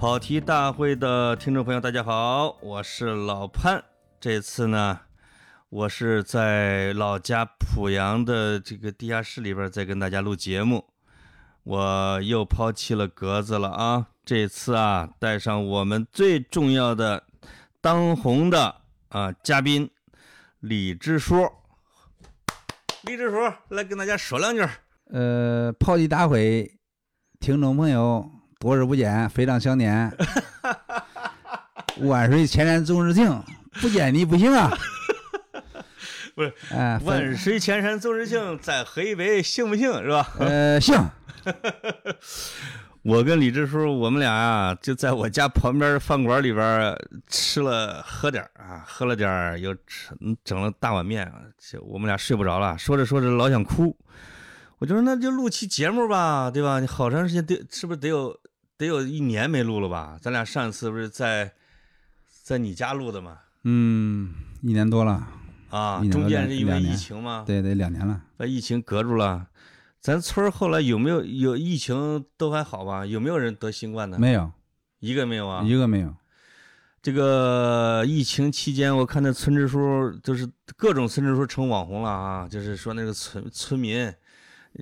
跑题大会的听众朋友，大家好，我是老潘。这次呢，我是在老家濮阳的这个地下室里边，在跟大家录节目。我又抛弃了格子了啊！这次啊，带上我们最重要的、当红的啊嘉宾李支书。李支书来跟大家说两句。呃，跑题大会听众朋友，多日不见，非常想念。万水千山总是情，不见你不行啊！不是，哎，万水千山总是情，再喝一杯行不行？是吧？呃，行。我跟李支书，我们俩啊，就在我家旁边饭馆里边吃了喝点啊，喝了点又吃整了大碗面，我们俩睡不着了，说着说着老想哭。我就说那就录期节目吧，对吧？你好长时间得是不是得有得有一年没录了吧？咱俩上一次不是在在你家录的吗？嗯，一年多了啊，中间是因为疫情吗？对对，两年了，把疫情隔住了。咱村后来有没有有疫情都还好吧？有没有人得新冠的？没有，一个没有啊，一个没有。这个疫情期间，我看那村支书就是各种村支书成网红了啊，就是说那个村村民，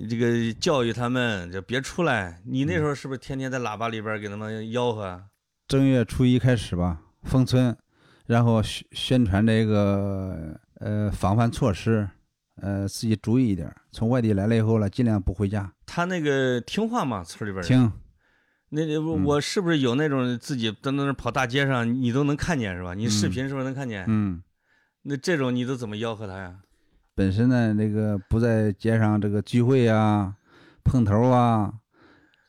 这个教育他们就别出来。你那时候是不是天天在喇叭里边给他们吆喝？正月初一开始吧，封村，然后宣宣传这个呃防范措施。呃，自己注意一点。从外地来了以后呢，尽量不回家。他那个听话吗？村里边听。那我是不是有那种自己在那跑大街上，你都能看见是吧？你视频是不是能看见？嗯。那这种你都怎么吆喝他呀？本身呢，这个不在街上这个聚会啊、碰头啊，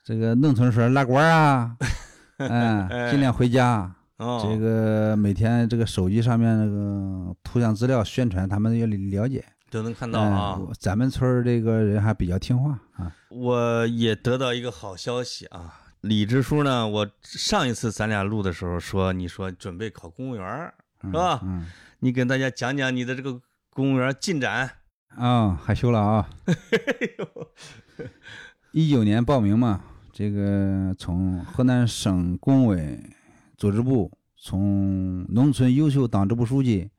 这个弄村说拉呱啊，嗯，尽量回家。哦。这个每天这个手机上面那个图像资料宣传，他们要了解。都能看到啊，咱们村儿这个人还比较听话啊。我也得到一个好消息啊，李支书呢，我上一次咱俩录的时候说，你说准备考公务员是吧？嗯，你跟大家讲讲你的这个公务员进展啊，害羞了啊。一九年报名嘛，这个从河南省工委组织部，从农村优秀党支部书记。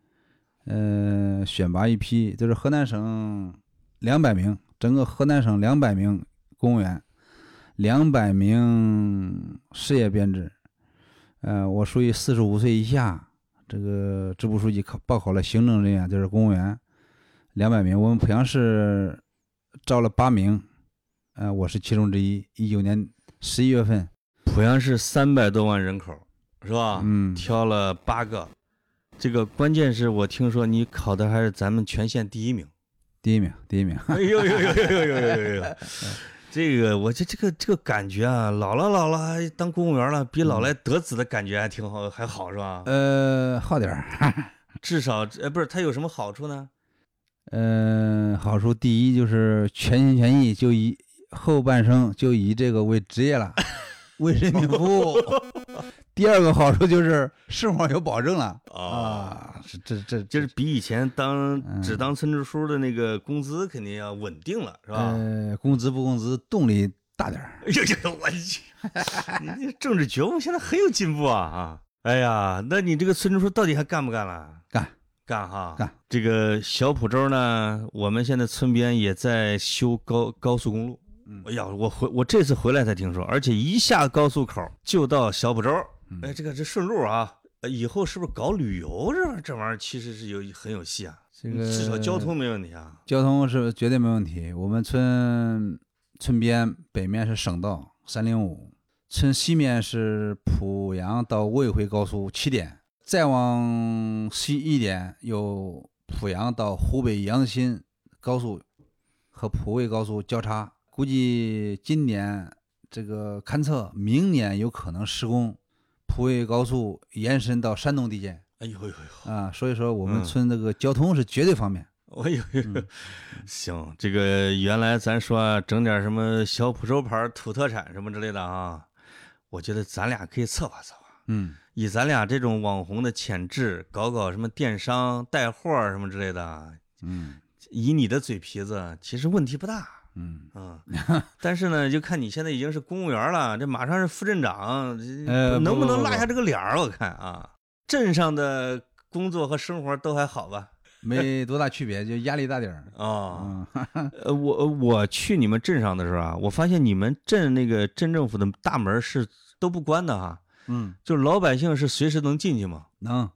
呃，选拔一批，就是河南省两百名，整个河南省两百名公务员，两百名事业编制。呃，我属于四十五岁以下，这个支部书记考报考了行政人员，就是公务员，两百名。我们濮阳市招了八名，呃，我是其中之一。一九年十一月份，濮阳市三百多万人口，是吧？嗯，挑了八个。这个关键是我听说你考的还是咱们全县第一名，第一名，第一名。哎呦呦呦呦呦呦呦呦！这个我这这个这个感觉啊，老了老了还当公务员了，比老来得子的感觉还挺好，还好是吧？呃，好点儿，至少呃不是它有什么好处呢？嗯，好处第一就是全心全意，就以后半生就以这个为职业了，为人民服务。第二个好处就是生活有保证了啊，这这就是比以前当只当村支书的那个工资肯定要稳定了，是吧？呃，工资不工资，动力大点儿。哎呦，我去，你政治觉悟现在很有进步啊啊！哎呀，那你这个村支书到底还干不干了？干干哈？干。这个小浦州呢，我们现在村边也在修高高速公路。哎呀，我回我这次回来才听说，而且一下高速口就到小浦州。哎，这个这顺路啊，以后是不是搞旅游这这玩意儿其实是有很有戏啊？这个至少交通没问题啊。交通是绝对没问题。我们村村边北面是省道三零五，村西面是濮阳到卫辉高速起点，再往西一点有濮阳到湖北阳新高速和濮卫高速交叉。估计今年这个勘测，明年有可能施工。濮卫高速延伸到山东地界，哎呦呦呦啊！所以说我们村这个交通是绝对方便。哎呦呦，行，这个原来咱说整点什么小浦州牌土特产什么之类的啊，我觉得咱俩可以策划策划。嗯，以咱俩这种网红的潜质，搞搞什么电商带货什么之类的。嗯，以你的嘴皮子，其实问题不大。嗯，啊，但是呢，就看你现在已经是公务员了，这马上是副镇长，能不能落下这个脸儿？我看啊，镇上的工作和生活都还好吧？没 多大区别，就压力大点儿。哦，嗯，呃，我我去你们镇上的时候啊，我发现你们镇那个镇政府的大门是都不关的哈，嗯，就是老百姓是随时能进去吗？能，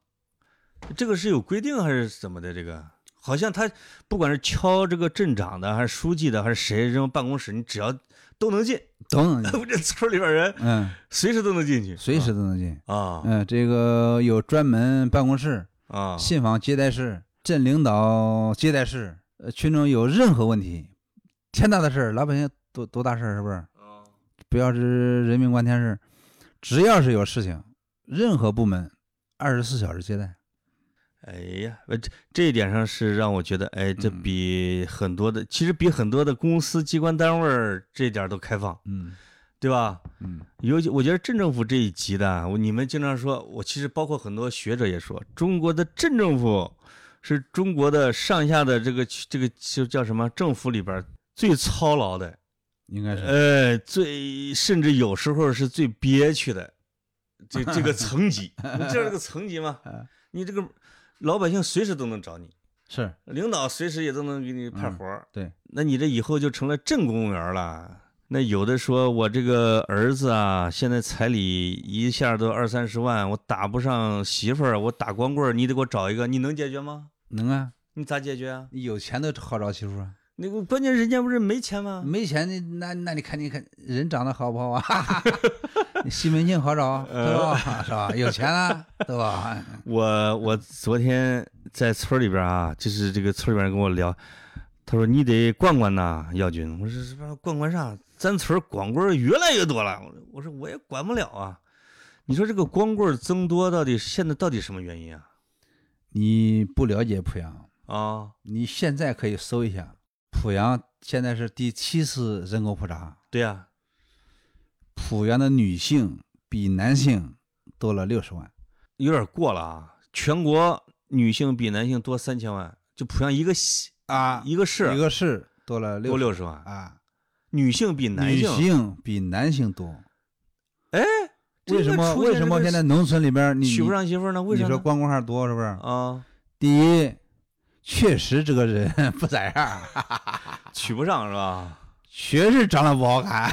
这个是有规定还是怎么的？这个好像他不管是敲这个镇长的，还是书记的，还是谁这种办公室，你只要都能进。都能进。我这村里边人嗯，随时都能进去，随时都能进。啊嗯，这个有专门办公室、啊信访接待室、镇领导接待室。呃，群众有任何问题，天大的事儿，老百姓多多大事儿，是不是？啊不要是人命关天事，只要是有事情，任何部门二十四小时接待。哎呀，呃这这一点上是让我觉得，哎，这嗯比很多的，其实比很多的公司机关单位儿这点都开放，嗯对吧？嗯尤其我觉得镇政府这一级的，你们经常说，我其实包括很多学者也说，中国的镇政府是中国的上下的这个这个就叫什么政府里边儿最操劳的，应该是。呃，最甚至有时候是最憋屈的，这这个层级，你知道这个层级吗？嗯你这个老百姓随时都能找你，是，领导随时也都能给你派活儿、对，那你这以后就成了镇公务员了。那有的说我这个儿子啊，现在彩礼一下都二三十万，我打不上媳妇儿，我打光棍儿，你得给我找一个，你能解决吗？能啊，你咋解决啊？你有钱都好找媳妇啊。那个关键人家不是没钱吗？没钱，那那那你看你看人长得好不好啊？你西门庆好找，对吧？是吧？有钱啊，对吧？我我昨天在村里边啊，就是这个村里边跟我聊，他说你得管管呐，耀军。我说什么管管啥？咱村光棍越来越多了。我说我也管不了啊。你说这个光棍增多到底现在到底什么原因啊？你不了解濮阳，啊，你现在可以搜一下，濮阳现在是第七次人口普查，对呀、濮阳的女性比男性多了六十万。有点过了啊。全国女性比男性多三千万，就濮阳一个县啊一个市一个市多了多六六十万，啊，女性比男性女性，比男性多。哎，为什么？为什么现在农村里边你娶不上媳妇呢？为什么你？说光棍汉多是不是？啊，第一，确实这个人 不咋样，娶不上是吧？确实长得不好看。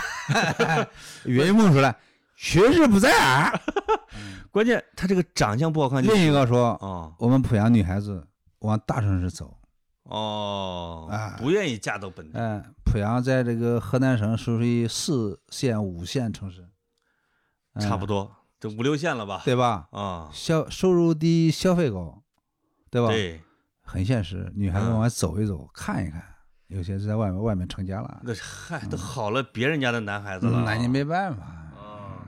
岳云梦说了，确实不咋样。关键他这个长相不好看就另一个说，哦我们濮阳女孩子往大城市走。哦啊不愿意嫁到本地，嗯，濮阳在这个河南省属于四线、五线城市，多，差不多这五六线了吧？对吧？啊，消收入低，消费高，对吧？对，很现实。女孩子嗯往外走一走，看一看，有些是在外面外面成家了，那嗨都好了别人家的男孩子了，嗯那你没办法。啊。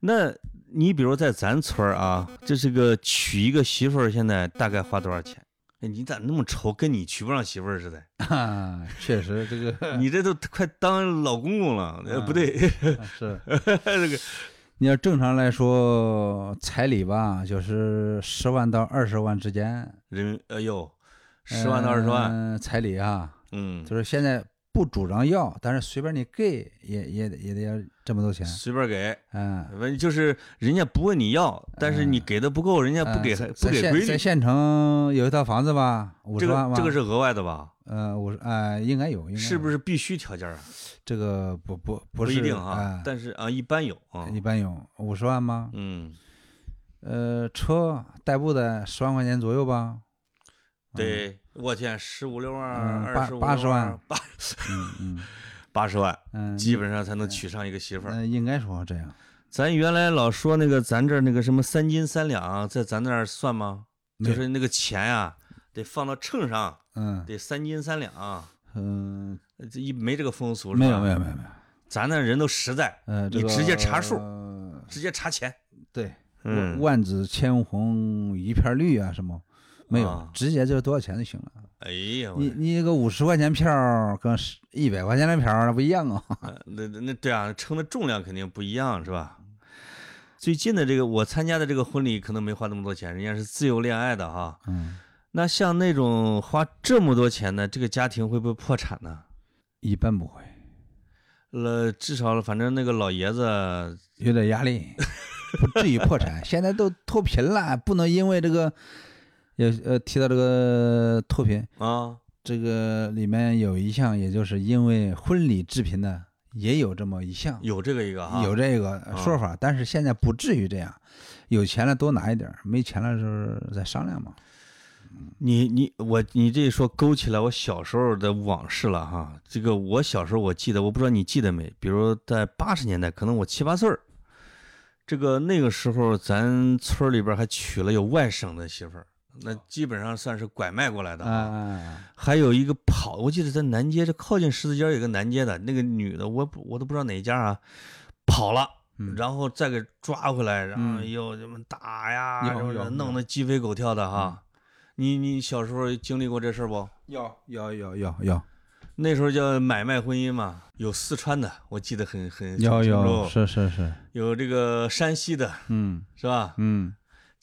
那你比如在咱村儿啊，这是个娶一个媳妇儿，现在大概花多少钱？哎，你咋那么愁？跟你娶不上媳妇儿似的？啊，确实这个 你这都快当老公公了？不对，是。这个你要正常来说，彩礼吧，就是十万到二十万之间，人，哎呦，十万到二十万，嗯彩礼啊，嗯，就是现在不主张要，但是随便你给也也得也得要这么多钱，随便给。嗯，问就是人家不问你要，但是你给的不够，人家不给还嗯不给规律。在县城有一套房子吧，五这十万吧，个这个是额外的吧？呃五十啊，应该有，应该是不是？必须条件啊？这个不不不是不一定哈啊，，但是啊，一般有啊。一般有五十万吗？嗯，呃，车代步的十万块钱左右吧。对，我天，十五六万，二十五80万万，八 八十万，嗯，基本上才能娶上一个媳妇儿。嗯，应该说这样。咱原来老说那个咱这儿那个什么三斤三两，在咱那儿算吗？就是那个钱呀，得放到秤上，嗯得三斤三两。嗯，这一没这个风俗是吧？没有没有没有没有。咱那人都实在，呃，你直接查数呃直接查钱。对，嗯万紫千红一片绿啊，什么没有啊，直接就是多少钱就行了。哎呀，我你你这个五十块钱票儿跟一百块钱的票儿那不一样啊。呃那那那对啊，称的重量肯定不一样，是吧？最近的这个我参加的这个婚礼可能没花那么多钱，人家是自由恋爱的哈。嗯，那像那种花这么多钱的，这个家庭会不会破产呢？一般不会，呃，至少反正那个老爷子，有点压力，不至于破产。现在都脱贫了，不能因为这个，也呃提到这个脱贫，啊，这个里面有一项，也就是因为婚礼致贫的，也有这么一项，有这个一个哈，有这个说法，但是现在不至于这样，有钱了多拿一点，没钱了时候再商量嘛。你你我你这一说勾起来我小时候的往事了哈。这个我小时候我记得，我不知道你记得没？比如在八十年代，可能我七八岁儿，这个那个时候咱村里边还娶了有外省的媳妇儿，那基本上算是拐卖过来的啊啊还有一个跑，我记得在南街，这靠近十字街有个南街的那个女的，我不我都不知道哪家啊，跑了，嗯。然后再给抓回来，然后嗯。又什么打呀，弄得鸡飞狗跳的哈。你你小时候经历过这事儿不？有有有有有。那时候叫买卖婚姻嘛，有四川的，我记得很很有有楚是是是，有这个山西的，嗯。是吧？嗯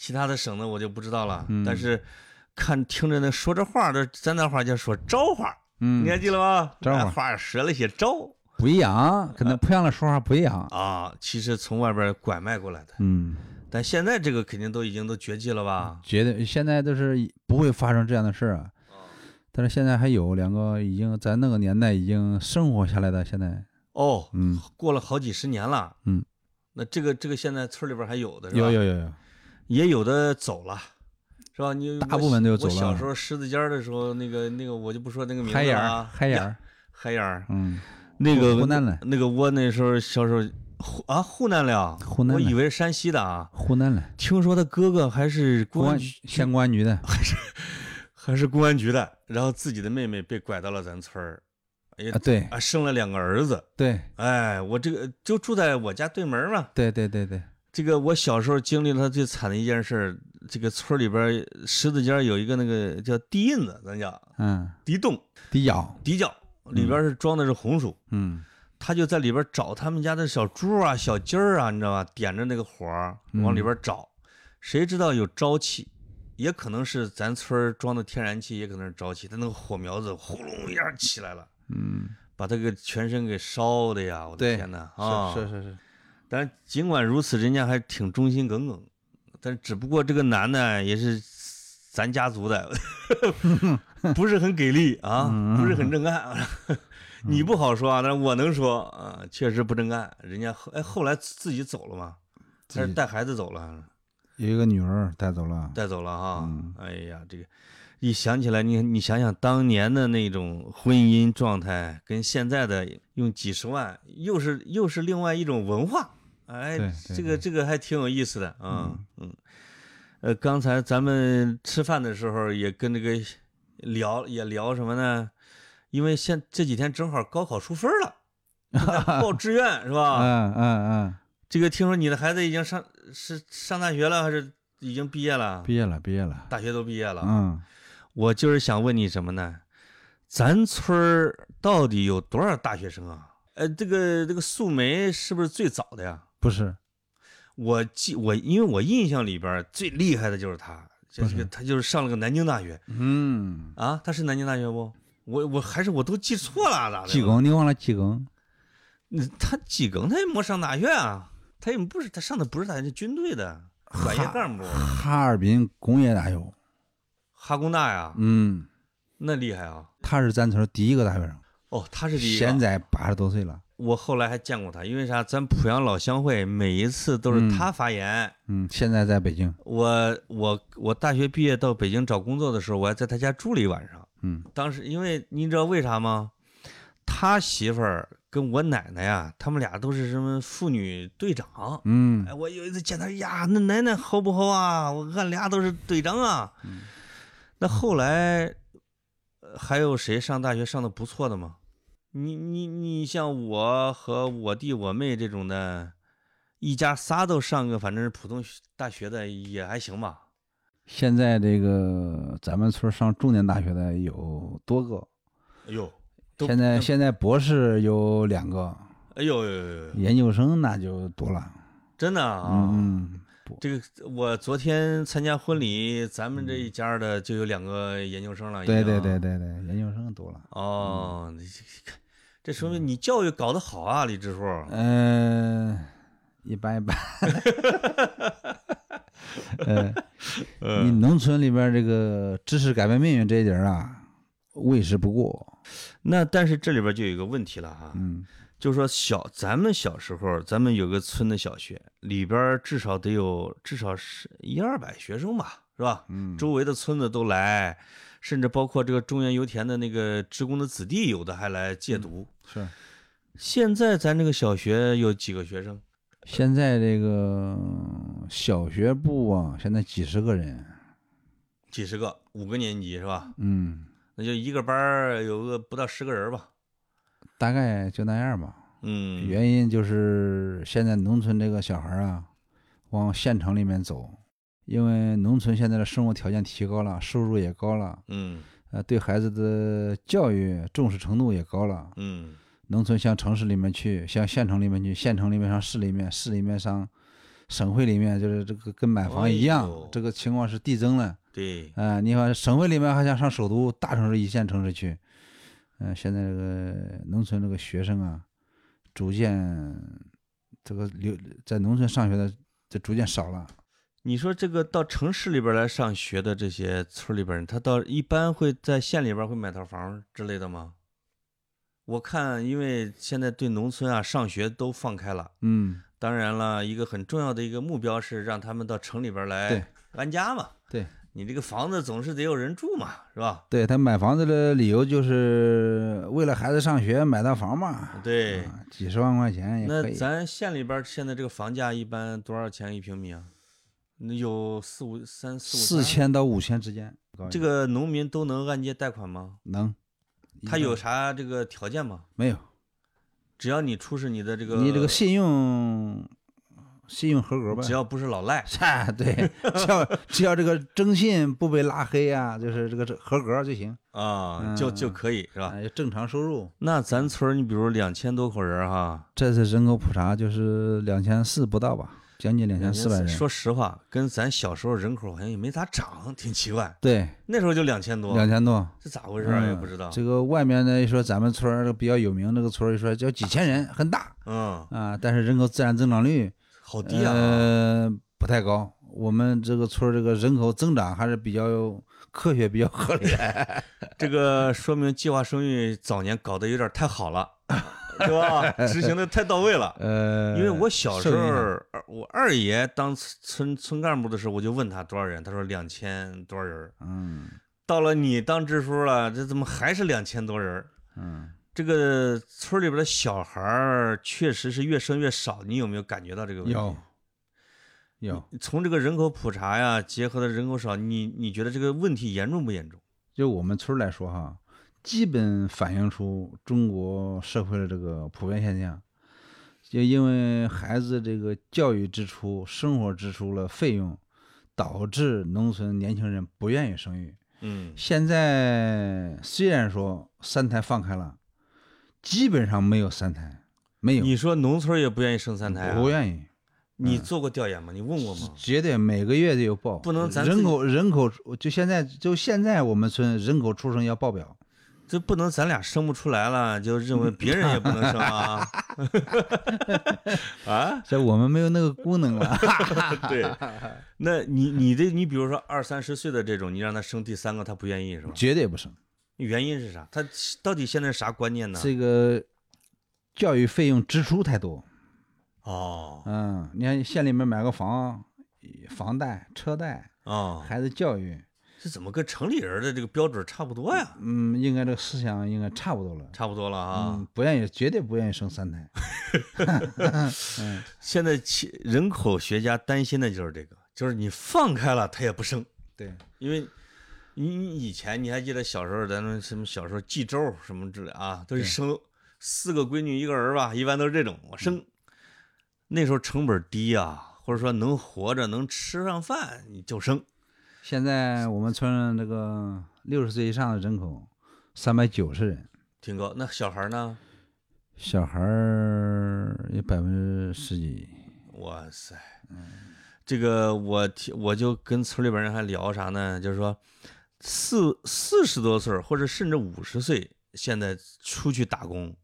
其他的省的我就不知道了，嗯但是看听着那说这话这，咱那话叫说招话，嗯你，还记得吗？招话那话折了些招不一样，跟那濮阳的说话不一样。啊，其实从外边拐卖过来的，嗯，但现在这个肯定都已经都绝迹了吧？绝对现在都是不会发生这样的事儿啊。但是现在还有两个已经在那个年代已经生活下来的，现在哦，嗯过了好几十年了，嗯，那这个这个现在村里边还有的是吧？有有有有，也有的走了，是吧？你大部分都走了我小时候狮子尖儿的时候，那个那个我就不说那个名海眼儿字了啊，呀海眼儿，海眼儿，嗯，那个湖南的那个我那时候小时候湖啊湖南的啊，湖南的我以为是山西的啊。湖南的听说他哥哥还是公公安安局县公安局的，还是还是公安局的，然后自己的妹妹被拐到了咱村儿，也啊，对。啊生了两个儿子。对。哎，我这个就住在我家对门儿嘛。对对对对，这个我小时候经历了最惨的一件事儿，这个村里边儿十字街有一个那个叫地印子，咱叫嗯，地洞地角，地窖，里边是装的是红薯，嗯。他就在里边找他们家的小猪啊、小鸡儿啊，你知道吧？点着那个火往里边找，谁知道有沼气，也可能是咱村儿装的天然气，也可能是沼气，他那个火苗子呼隆一下起来了，嗯，把他给全身给烧的呀！我的天哪啊！是是是是，但尽管如此，人家还挺忠心耿耿，但只不过这个男的也是咱家族的，不是很给力啊，不是很正干。你不好说啊，但是我能说啊，确实不正干。人家后哎后来自己走了嘛，还是带孩子走了，有一个女儿带走了，带走了哈。嗯哎呀，这个一想起来，你你想想当年的那种婚姻状态，跟现在的用几十万，又是又是另外一种文化。哎这个这个还挺有意思的啊，嗯，呃，刚才咱们吃饭的时候也跟这个聊也聊什么呢？因为现这几天正好高考出分了，报志愿是吧？嗯嗯嗯，这个听说你的孩子已经上是上大学了，还是已经毕业了？毕业了毕业了，大学都毕业了。嗯，我就是想问你什么呢？咱村儿到底有多少大学生啊？呃，这个这个素梅是不是最早的呀？不是，我记我，因为我印象里边最厉害的就是他，就是个他就是上了个南京大学嗯，啊，他是南京大学不？我我还是我都记错了，咋的？济公，你忘了济公？那他济公他也没上大学啊，他也不是他上的不是大学，是军队的专业干部，哈尔滨工业大学，哈工大呀，嗯，那厉害啊！他是咱村第一个大学生，哦，他是第一个。现在八十多岁了，我后来还见过他，因为啥？咱濮阳老乡会每一次都是他发言。嗯，现在在北京，我我我大学毕业到北京找工作的时候，我还在他家住了一晚上。嗯当时因为您知道为啥吗？他媳妇儿跟我奶奶呀，他们俩都是什么妇女队长。嗯哎，我有一次见他呀，那奶奶好不好啊？我俺俩都是队长啊。那后来呃还有谁上大学上的不错的吗？你你你像我和我弟我妹这种的，一家仨都上个反正是普通大学的也还行吧。现在这个咱们村上重点大学的有多个，哎呦，现在现在博士有两个，哎呦研究生那就多了，真的啊！嗯，这个我昨天参加婚礼，咱们这一家的就有两个研究生了。已对对对对对，研究生多了，哦，你这这说明你教育搞得好啊，李支书。嗯、一般一般。呃，你嗯，农村里边这个知识改变命运这一点啊，为时不过。那但是这里边就有一个问题了哈，嗯就是说小咱们小时候，咱们有个村的小学，里边至少得有至少是一二百学生吧，是吧？嗯，周围的村子都来，甚至包括这个中原油田的那个职工的子弟，有的还来借读。是。现在咱这个小学有几个学生？现在这个小学部啊，现在几十个人，几十个，五个年级是吧？嗯，那就一个班儿有个不到十个人吧。大概就那样吧。嗯，原因就是现在农村这个小孩儿啊，往县城里面走，因为农村现在的生活条件提高了，收入也高了，嗯呃，对孩子的教育重视程度也高了。嗯农村向城市里面去，向县城里面去，县城里面上市里面，市里面上省会里面，就是这个跟买房一样，哎这个情况是递增了。对，啊、你看省会里面还想上首都大城市、一线城市去，嗯、现在这个农村这个学生啊，逐渐这个留在农村上学的就逐渐少了。你说这个到城市里边来上学的这些村里边人，他到一般会在县里边会买套房之类的吗？我看，因为现在对农村啊上学都放开了，嗯，当然了，一个很重要的一个目标是让他们到城里边来安家嘛。对，你这个房子总是得有人住嘛，是吧？对他买房子的理由就是为了孩子上学买套房嘛，对。啊几十万块钱也可以。那咱县里边现在这个房价一般多少钱一平米啊？有四五三四五四千。千到五千之间，这个农民都能按揭贷款吗？能？他有啥这个条件吗？没有？只要你出示你的这个，你这个信用信用合格吧？只要不是老赖，啊，对，只要只要这个征信不被拉黑啊，就是这个这合格就行啊，就就嗯可以是吧？啊，正常收入。那咱村儿你比如两千多口人哈，这次人口普查就是两千四不到吧，将近两千四百人。说实话，跟咱小时候人口好像也没咋涨，挺奇怪。对，那时候就两千多，两千多。这咋回事儿也嗯不知道。这个外面呢，一说咱们村儿比较有名，那个村儿一说叫几千人，很大嗯，啊，但是人口自然增长率好低啊。呃不太高。我们这个村这个人口增长还是比较科学、比较合理的。这个说明计划生育早年搞得有点太好了，是吧？执行的太到位了。呃，因为我小时候我二爷当村村干部的时候，我就问他多少人，他说两千多人。嗯到了你当支书了，这怎么还是两千多人？嗯，这个村里边的小孩儿确实是越生越少，你有没有感觉到这个问题？有有，从这个人口普查呀，结合的人口少，你你觉得这个问题严重不严重？就我们村儿来说哈，基本反映出中国社会的这个普遍现象。就因为孩子这个教育支出、生活支出了费用，导致农村年轻人不愿意生育。嗯现在虽然说三胎放开了，基本上没有三胎，没有，你说农村也不愿意生三胎啊？不愿意，你做过调研吗？你问过吗？绝对每个月都有报，不能咱人口人口就现在就现在我们村人口出生要报表，这不能咱俩生不出来了，就认为别人也不能生啊？啊，这我们没有那个功能了。对，那你你的你比如说二三十岁的这种，你让他生第三个，他不愿意是吧？绝对不生。原因是啥？他到底现在啥观念呢？这个教育费用支出太多。哦嗯，你看县里面买个房，房贷、车贷，哦，孩子教育，这怎么跟城里人的这个标准差不多呀？嗯，应该这个思想应该差不多了。差不多了啊。嗯，不愿意，绝对不愿意生三胎。嗯，现在其人口学家担心的就是这个，就是你放开了他也不生，对，因为你你以前你还记得小时候咱们什么小时候记咒什么之类啊，都是生四个闺女一个儿吧，一般都是这种我生。那时候成本低啊，或者说能活着能吃上饭你就生。现在我们村这个六十岁以上的人口三百九十人，挺高。那小孩呢？小孩儿有百分之十几。哇塞，这个我听我就跟村里边人还聊啥呢？就是说四四十多岁儿或者甚至五十岁，现在出去打工，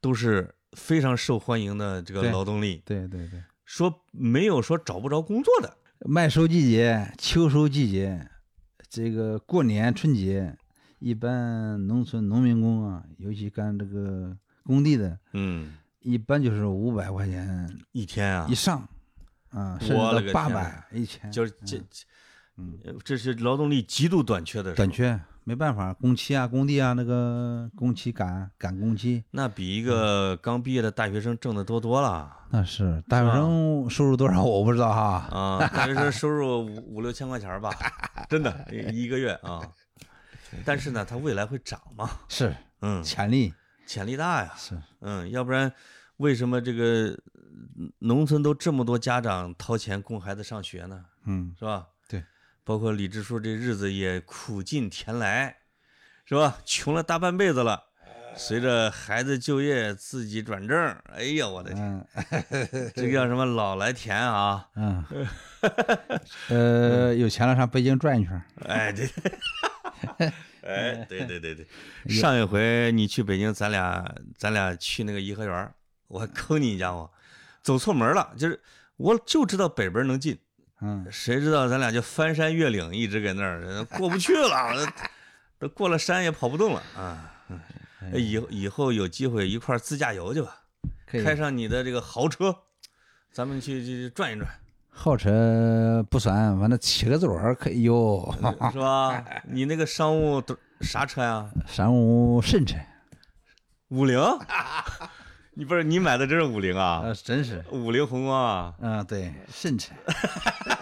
都是非常受欢迎的这个劳动力，对对对，说没有说找不着工作的。麦收季节、秋收季节，这个过年春节，一般农村农民工啊，尤其干这个工地的，嗯，一般就是五百块钱一天啊以，上，啊，甚至八天百一千，就是这，嗯呃这是劳动力极度短缺的时候，短缺，没办法，工期啊，工地啊，那个工期赶赶工期，那比一个刚毕业的大学生挣的多多了那是大学生收入多少我不知道哈，啊！大学生收入五五六千块钱吧，真的一一个月啊。但是呢，它未来会涨嘛，是嗯，潜力潜力大呀，是，嗯，要不然为什么这个嗯农村都这么多家长掏钱供孩子上学呢？嗯，是吧？对，包括李支书这日子也苦尽甜来，是吧？穷了大半辈子了，随着孩子就业，自己转正，哎呀，我的天，嗯这个叫什么老来甜啊！嗯，呃，有钱了上北京转一圈儿，哎，对，哎，对对对对，上一回你去北京，咱俩咱俩去那个颐和园，我还坑你一家伙，走错门了，就是我就知道北边能进，嗯，谁知道咱俩就翻山越岭，一直搁那儿过不去了，都过了山也跑不动了啊！哎以后以后有机会一块儿自驾游去吧，开上你的这个豪车，咱们去去转一转，豪车不算，反正七个座儿可以有，是吧？你那个商务都啥车呀？商务神车，五菱？你不是你买的真是五菱啊？呃，真是，五菱宏光啊！嗯，对，神车，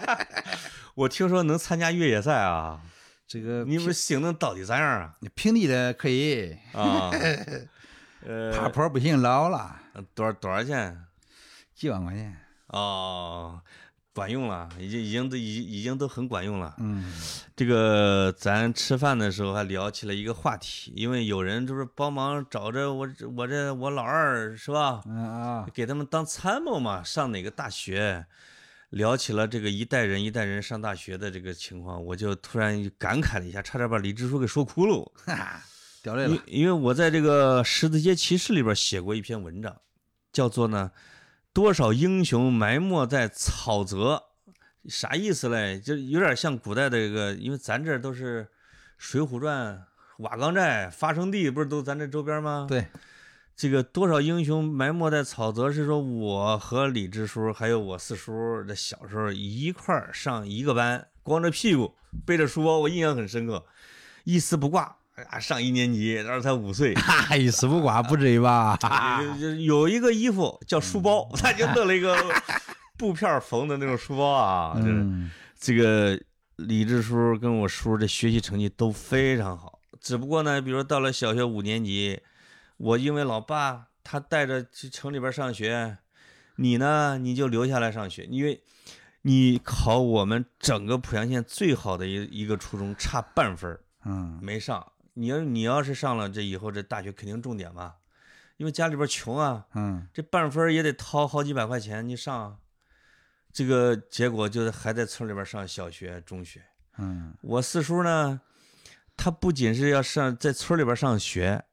我听说能参加越野赛啊！这个你们性能到底咋样啊？你平地的可以，啊，呃爬呃，坡不行，老了，多少多少钱？几万块钱，哦，管用了，已经已经都已已经都很管用了。嗯，这个咱吃饭的时候还聊起了一个话题，因为有人就是帮忙找着我我这我老二是吧，嗯啊，给他们当参谋嘛，上哪个大学，聊起了这个一代人一代人上大学的这个情况，我就突然感慨了一下，差点把李支书给说哭了。哈哈，掉泪了，因因为我在这个《十字街骑士》里边写过一篇文章，叫做呢“多少英雄埋没在草泽”，啥意思嘞？就有点像古代的一个，因为咱这都是《水浒传》瓦岗寨发生地，不是都咱这周边吗？对，这个多少英雄埋没在草泽，是说我和李支书还有我四叔的小时候一块儿上一个班，光着屁股背着书包，我印象很深刻，一丝不挂。啊，上一年级，那时候才五岁，哈哈，一丝不挂，不至于吧？就就有一个衣服叫书包，他就弄了一个布片缝的那种书包啊。这嗯，这个李志书跟我叔的学习成绩都非常好，只不过呢，比如说到了小学五年级，我因为老爸他带着去城里边上学，你呢你就留下来上学，因为你考我们整个濮阳县最好的一一个初中差半分儿嗯，没上。你要你要是上了这以后这大学肯定重点嘛，因为家里边穷啊，嗯，这半分儿也得掏好几百块钱，你上啊，这个结果就是还在村里边上小学、中学。嗯，我四叔呢，他不仅是要上在村里边上学，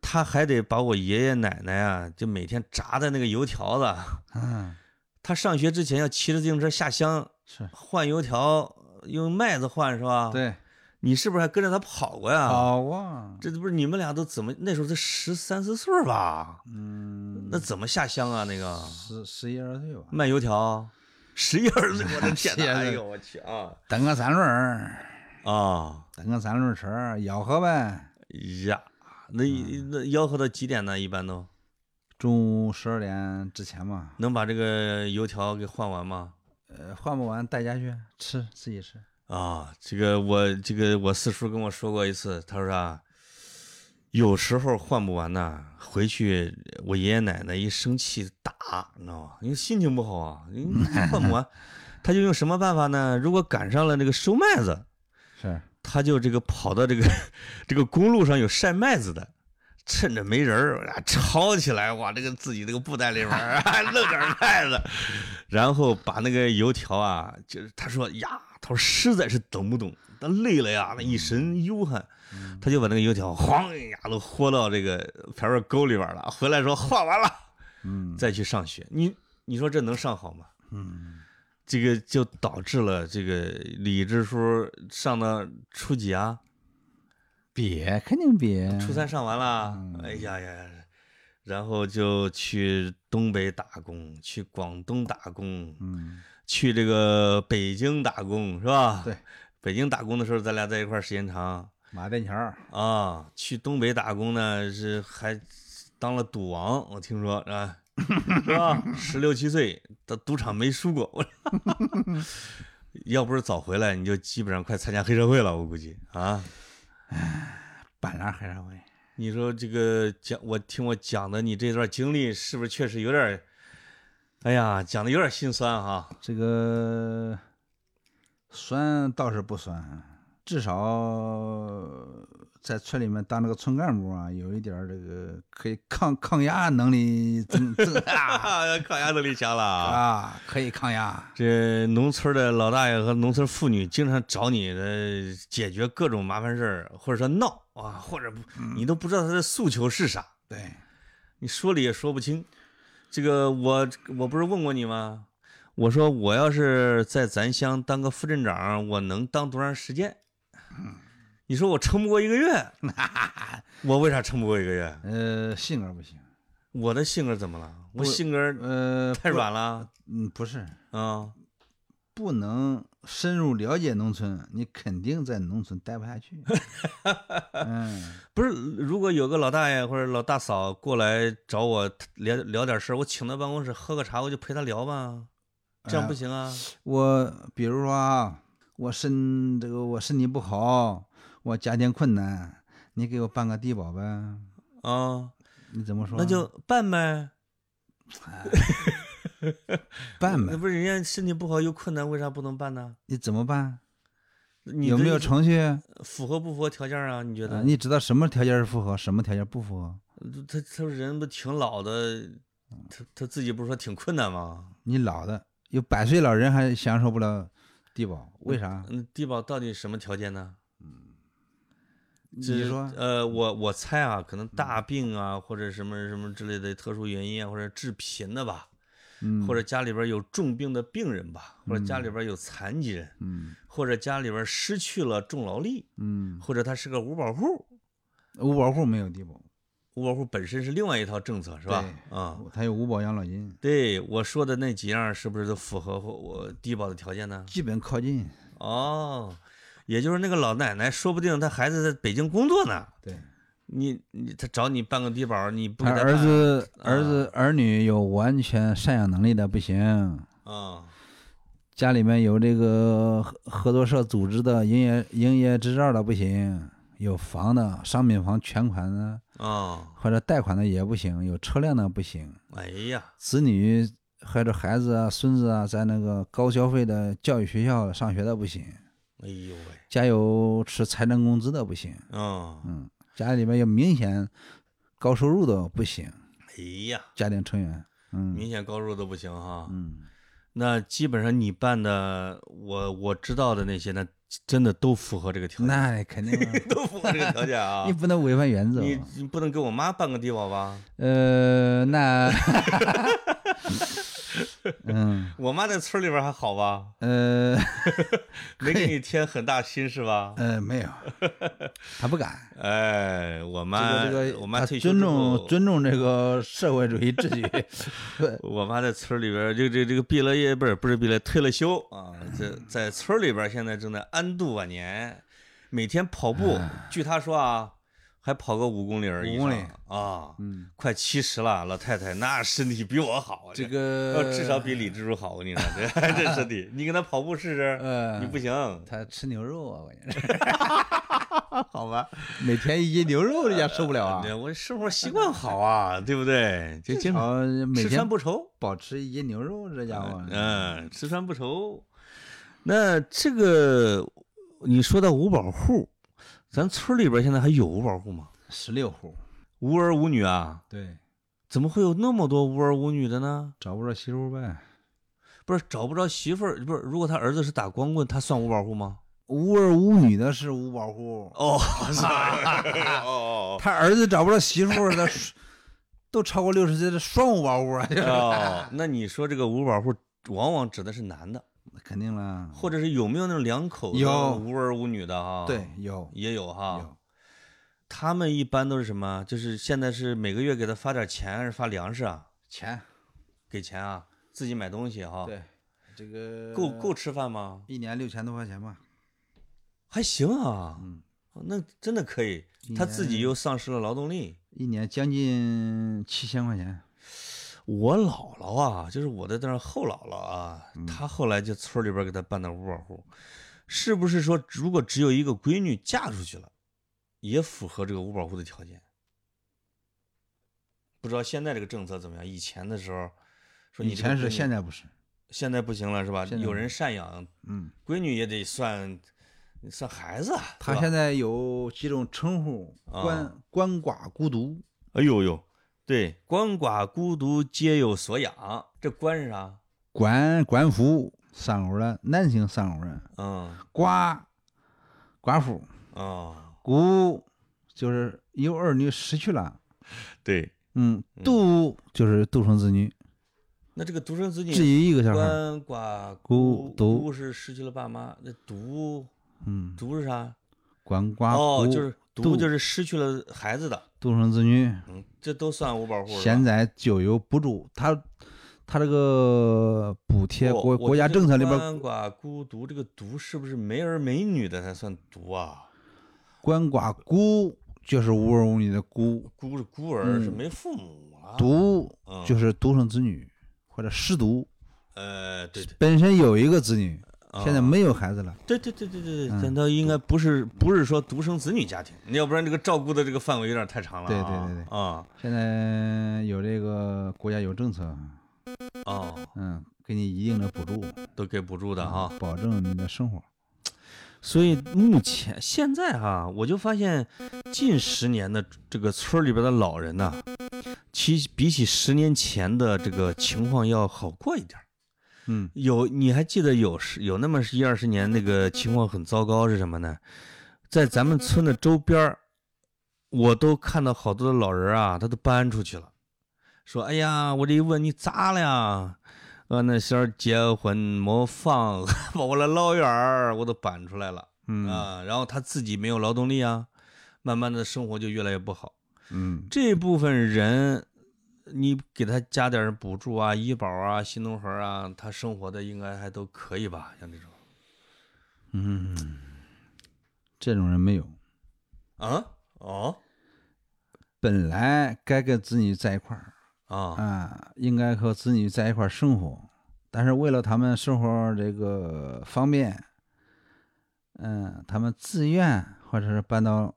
他还得把我爷爷奶奶啊，就每天炸的那个油条子，嗯，他上学之前要骑着自行车下乡是，换油条，用麦子换是吧？，对，你是不是还跟着他跑过呀？跑啊，这不是你们俩都怎么那时候才十三四岁吧？嗯，那怎么下乡啊？那个十十一二岁吧，卖油条，十一二岁，我的天哪！哎呦我去啊蹬个三轮儿，啊蹬个三轮车，吆喝呗。呀！那那吆喝到几点呢？一般都中午十二点之前嘛，能把这个油条给换完吗？呃，换不完带家去吃，自己吃。啊，这个我这个我四叔跟我说过一次，他说啊，有时候换不完呐，回去我爷爷奶奶一生气打，你知道吗？因为心情不好啊，你 换不完，他就用什么办法呢？如果赶上了那个收麦子，是，他就这个跑到这个这个公路上有晒麦子的，趁着没人儿啊，抄起来往这个自己这个布袋里边儿啊 弄点麦子，然后把那个油条啊，就是他说呀，他说实在是等不动，他累了呀，那一身油汗，他就把那个油条晃一下子豁到这个瓢儿沟里边了。回来说画完了，嗯再去上学。你你说这能上好吗？嗯，这个就导致了这个李支书上到初几啊？别肯定别，初三上完了，嗯哎呀呀，然后就去东北打工，去广东打工，嗯去这个北京打工，是吧？对，北京打工的时候，咱俩在一块儿时间长马店桥，啊。去东北打工呢，是还当了赌王，我听说啊，是吧？十六七岁，到赌场没输过。我 要不是早回来，你就基本上快参加黑社会了，我估计啊。板蓝黑社会？你说这个讲，我听我讲的你这段经历，是不是确实有点儿？哎呀，讲的有点心酸哈。这个酸倒是不酸，至少在村里面当这个村干部啊，有一点这个可以抗抗压能力增增 啊抗压能力强了啊！啊，可以抗压。这农村的老大爷和农村妇女经常找你的解决各种麻烦事儿，或者说闹啊，或者不，你都不知道他的诉求是啥，对，你说理也说不清。这个我我不是问过你吗？我说我要是在咱乡当个副镇长，我能当多长时间？你说我撑不过一个月，我为啥撑不过一个月？呃，性格不行，我的性格怎么了？我性格呃，太软了嗯，不是，啊！不能深入了解农村，你肯定在农村待不下去。嗯，不是，如果有个老大爷或者老大嫂过来找我聊聊点事儿，我请到办公室喝个茶，我就陪他聊吧，这样不行啊？我比如说啊，我身这个我身体不好，我家庭困难，你给我办个低保呗？啊，你怎么说？那就办呗。办呗。那不是人家身体不好有困难，为啥不能办呢？你怎么办？你有没有程序？啊符合不符合条件啊？你觉得？你知道什么条件是符合，什么条件不符合？他他人不挺老的，他他自己不是说挺困难吗？你老的有百岁老人还享受不了低保，为啥？嗯，低保到底什么条件呢？这你说呃，我我猜啊，可能大病啊，或者什么什么之类的特殊原因啊，或者致贫的吧，嗯，或者家里边有重病的病人吧，或者家里边有残疾人，嗯或者家里边失去了重劳力，嗯，或者他是个五保户。五保户没有低保，五保户本身是另外一套政策，是吧？啊、他有五保养老金，对我说的那几样是不是都符合我低保的条件呢？基本靠近。哦，也就是那个老奶奶，说不定她孩子在北京工作呢。对，你你他找你办个低保，你不他儿给他办子儿啊。子儿女有完全赡养能力的不行，啊。家里面有这个合合作社组织的营业营业执照的不行，有房的商品房全款的啊！或者贷款的也不行，有车辆的不行，哎呀，子女或者孩子啊孙子啊在那个高消费的教育学校上学的不行，哎呦喂，家有吃财政工资的不行，啊，嗯，家里面有明显高收入的不行，哎呀，家庭成员，嗯明显高收入都不行哈。嗯。那基本上你办的，我我知道的那些，那真的都符合这个条件，那肯定啊，都符合这个条件啊 你。不能违反原则。你你不能给我妈办个低保吧？呃，那，嗯，我妈在村里边还好吧？呃，没给你添很大心是吧？呃，没有，她不敢。哎，我妈尊重，尊重这个社会主义秩序。我妈在村里边，这这这个毕了业不是不是毕了退了休。啊，在在村里边现在正在安度晚年，每天跑步，据她说啊，还跑个五公里儿以上啊，嗯，快七十了，老太太那身体比我好啊，这呃个至少比李支书好，我跟你说，这这身体，你跟他跑步试试，呃，你不行，他吃牛肉啊，关键是好吧？每天一斤牛肉，人家受不了啊。对我生活习惯好啊，对不对？就经常吃穿不愁。保持一斤牛肉，这家伙，嗯，吃穿不愁。那这个你说到五保户，咱村里边现在还有五保户吗？十六户，无儿无女啊？对，怎么会有那么多无儿无女的呢？找不着媳妇呗。不是找不着媳妇儿，不是如果他儿子是打光棍，他算五保户吗？无儿无女的是五保户，哦，哦他儿子找不着媳妇儿，他都超过六十岁的双五保户啊！哦，那你说这个五保户，往往指的是男的，肯定了，或者是有没有那种两口子有无儿无女的哈？对，，有也有哈。有，他们一般都是什么？就是现在是每个月给他发点钱，还是发粮食啊？钱，给钱啊？自己买东西哈？，对，这个够够吃饭吗？一年六千多块钱吧，还行啊，嗯，那真的可以。他自己又丧失了劳动力。一年将近七千块钱，我姥姥啊，就是我的那后姥姥啊，嗯她后来就村里边给她办的五保户，是不是说如果只有一个闺女嫁出去了，也符合这个五保户的条件？不知道现在这个政策怎么样？以前的时候说你以前是，现在在不是，现在不行了是吧？有人赡养嗯，闺女也得算算孩子啊。他现在有几种称呼，啊鳏鳏寡孤独，哎呦呦，对，鳏寡孤独皆有所养，这鳏是啥？鳏鳏夫三口人，男性三口人，嗯。寡寡妇，哦，孤就是有儿女失去了，对，嗯，独就是独生子女，那这个独生子女只有一个小孩儿，鳏寡孤独独是失去了爸妈，那独嗯，独是啥？鳏寡哦，孤就是独独就是失去了孩子的，独生子女，嗯，这都算五保户。现在就有补助，他他这个补贴国国家政策里边，鳏寡孤独这个独是不是没儿没女的才算独啊？鳏寡孤就是无儿无女的孤，孤是孤儿，嗯是没父母啊。独嗯就是独生子女或者失独，呃，对对，本身有一个子女，现在啊没有孩子了，对对对对对咱倒应该不是不是说独生子女家庭，要不然这个照顾的这个范围有点太长了啊。对对对对啊现在有这个国家有政策，哦，嗯，给你一定的补助都给补助的哈。保证你的生活。所以目前现在哈、我就发现近十年的这个村里边的老人呐、其比起十年前的这个情况要好过一点儿。嗯有你还记得有十有那么一二十年那个情况很糟糕是什么呢？在咱们村的周边儿，我都看到好多的老人啊，他都搬出去了，说：“哎呀，我这一问你咋了呀？呃，那时候结婚没房，把 我的老院儿我都搬出来了嗯啊。然后他自己没有劳动力啊，慢慢的生活就越来越不好。嗯这部分人，你给他加点儿补助啊、医保啊、新农合啊，他生活的应该还都可以吧？像这种嗯，这种人没有，啊，哦本来该跟子女在一块儿啊，啊，应该和子女在一块儿生活，但是为了他们生活这个方便，嗯，他们自愿或者是搬到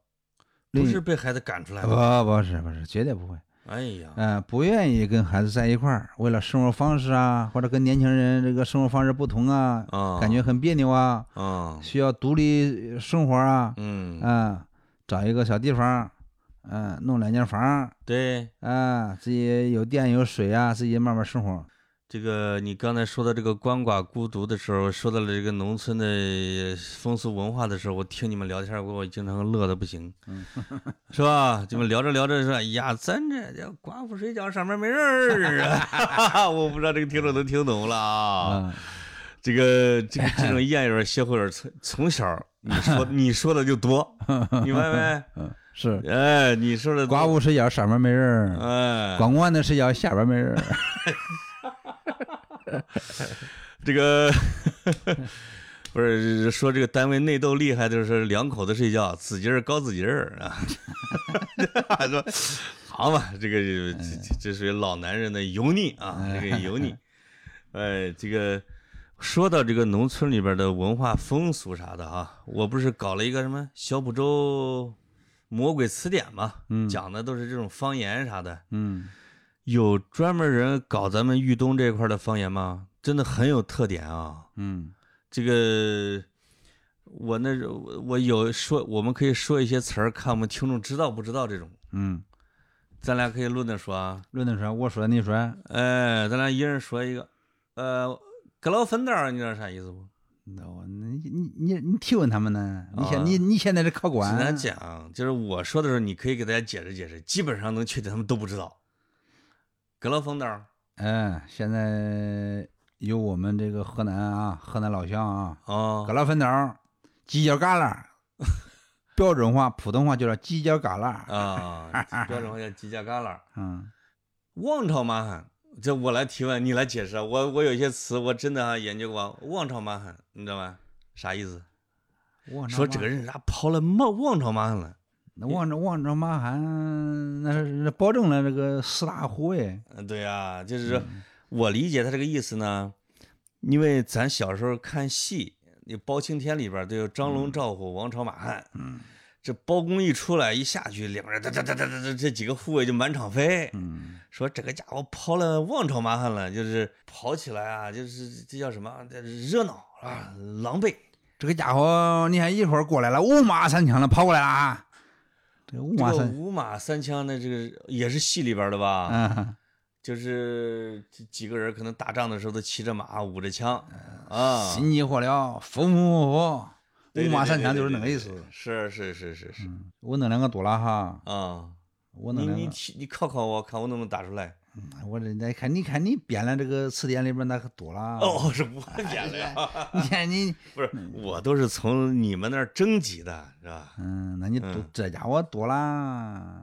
不是被孩子赶出来的。不不是不是，绝对不会。哎呀，嗯、不愿意跟孩子在一块儿，为了生活方式啊，或者跟年轻人这个生活方式不同啊，啊，感觉很别扭啊，啊，需要独立生活啊，嗯，啊，找一个小地方，嗯、弄两间房，对，啊，自己有电有水啊，自己慢慢生活。这个你刚才说到这个鳏寡孤独的时候，说到了这个农村的风俗文化的时候，我听你们聊天儿，我经常乐的不行，嗯 是吧？你们聊着聊着说，哎呀，咱这叫寡妇睡觉上面没人儿啊！我不知道这个听众能听懂了啊。啊，这个这个这种谚语儿歇后语儿从从小你说你说的就多，明白没？嗯，是哎，你说的多寡妇睡觉上面没人儿，哎，光棍的睡觉下边没人儿。这个 不是说这个单位内斗厉害，就是两口子睡觉，自己儿高自己儿啊。说好嘛，这个这属于老男人的油腻啊，这个油腻。哎，这个说到这个农村里边的文化风俗啥的啊，我不是搞了一个什么小浦州魔鬼词典嘛，嗯讲的都是这种方言啥的。嗯有专门人搞咱们豫东这块儿的方言吗？真的很有特点啊！嗯这个我那我我有说，我们可以说一些词儿，看我们听众知道不知道这种。嗯，咱俩可以论着说啊。论着说，我说你说，哎，咱俩一人说一个。呃，搁老粉道儿，你知道啥意思不？那我那你你你你提问他们呢？你现啊你你现在是客官。简单讲，就是我说的时候，你可以给大家解释解释，基本上能确定他们都不知道。搁老粉道儿嗯，现在有我们这个河南啊，河南老乡啊，啊搁老粉道儿犄角旮旯，标准化普通话就叫犄角旮旯。啊，标准化叫犄角旮旯。嗯，王朝马汉，这我来提问，你来解释啊。我我有些词我真的啊研究过，王朝马汉，你知道吗？啥意思？望说这个人咋跑了望望潮马汉了？那望着望着马汉，那是保证了这个四大护卫。嗯，对呀、就是说我理解他这个意思呢，因为咱小时候看戏，那包青天里边都有张龙赵虎、王朝马汉，嗯这包公一出来一下去，两人哒哒哒哒哒哒，这几个护卫就满场飞。嗯说这个家伙跑了王朝马汉了，就是跑起来啊，就是这叫什么？这热闹啊，狼狈。这个家伙，你看一会儿过来了，五马三枪的跑过来了啊！这个五马三，五马三枪的这个也是戏里边的吧？嗯，就是这几个人可能打仗的时候都骑着马，舞着枪啊。心急火燎，风风火火，五马三枪就是那个意思。是是是是是我弄两个多了哈，啊。你你我弄两个，提你考考我，看我能不能打出来。我这来看，你看你编了这个词典里边那可多了。，哦，是我编的呀，你看你，不是我都是从你们那儿征集的，是吧？嗯，那你这家伙多啦，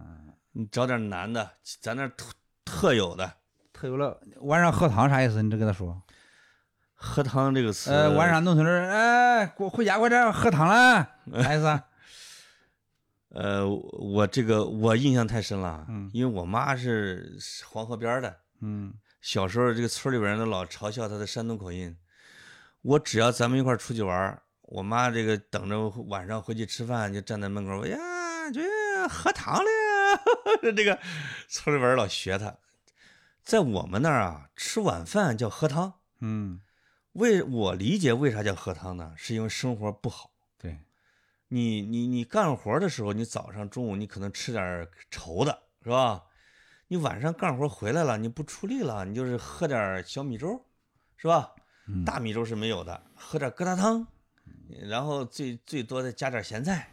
你找点难的，咱那特特有的。特有了。晚上喝汤啥意思？你这跟他说。喝汤这个词，呃，晚上农村人，哎，过回家快点喝汤了，啥意思啊？呃，我这个我印象太深了，嗯因为我妈是黄河边儿的，嗯小时候这个村里边人都老嘲笑她的山东口音。我只要咱们一块儿出去玩儿，我妈这个等着晚上回去吃饭，就站在门口，哎呀，这喝汤了呀，这个村里边人老学她。在我们那儿啊，吃晚饭叫喝汤。嗯，为我理解为啥叫喝汤呢？是因为生活不好。对，你你你干活的时候，你早上中午你可能吃点稠的，是吧？你晚上干活回来了，你不出力了，你就是喝点小米粥，是吧？嗯大米粥是没有的，喝点疙瘩汤，然后最最多再加点咸菜，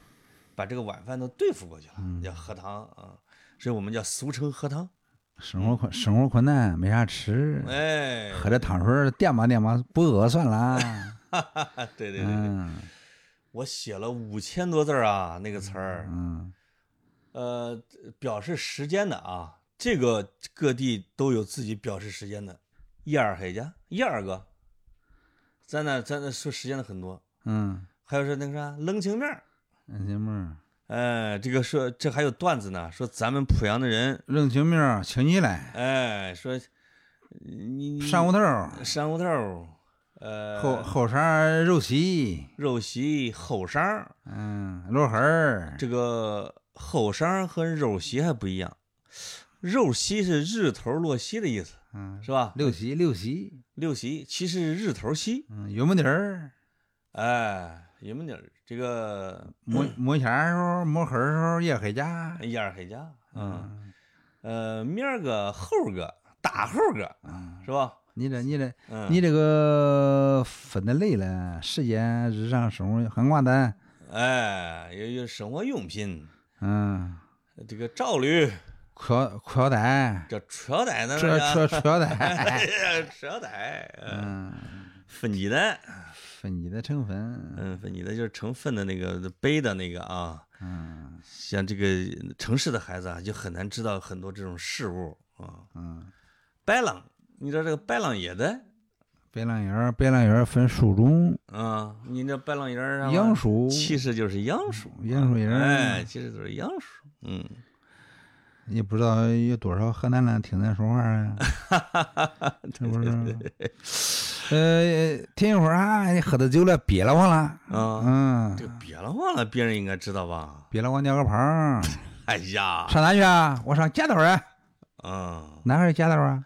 把这个晚饭都对付过去了，叫喝汤啊。所以我们叫俗称喝汤。生活困生活困难，没啥吃，哎，喝点汤水垫吧垫吧，不饿算了。对对对对，嗯我写了五千多字儿啊，那个词儿。嗯呃，表示时间的啊，这个各地都有自己表示时间的。一二黑家，一二个，咱那咱那说时间的很多，嗯，还有是那个啥冷清面儿，冷清面儿，哎，这个说这还有段子呢，说咱们濮阳的人，冷清面儿，请你来，哎，说你你上午头儿，山屋头儿，呃，后后晌儿肉席，肉席后晌儿，嗯，摞黑儿，这个后晌儿和肉席还不一样，肉席是日头落西的意思，嗯，是吧？六席六席，六席其实是日头西，嗯，月木底儿，哎，有没点儿这个摸摸钱儿时候，摸黑儿时候也回家，一二黑家，嗯，嗯呃，明儿个后儿个大后儿个嗯，是吧？你这你这嗯，你这个分的累了，时间日常生活很寡淡，哎，有有生活用品，嗯，这个罩履，裤腰裤腰带，这车带呢？这这裤腰带，哎呀，车带，嗯，嗯，分级的，分级的成分，嗯，分级的就是成分的那个背的那个啊，嗯。像这个城市的孩子啊，就很难知道很多这种事物啊。嗯，白浪，你知道这个白浪野的？白浪眼儿，白浪眼儿分树种，啊？你这白浪叶儿啊，杨树，其实就是杨树，杨树叶儿哎，其实就是杨树。嗯，也不知道有多少河南人听咱说话啊，是不是？呃，听一会儿啊，你喝的酒了，憋了慌了，啊，嗯。这，个憋了慌了，别人应该知道吧？憋了慌尿个泡儿，哎呀，上哪去啊？我上夹道啊，嗯，哪个是夹道啊？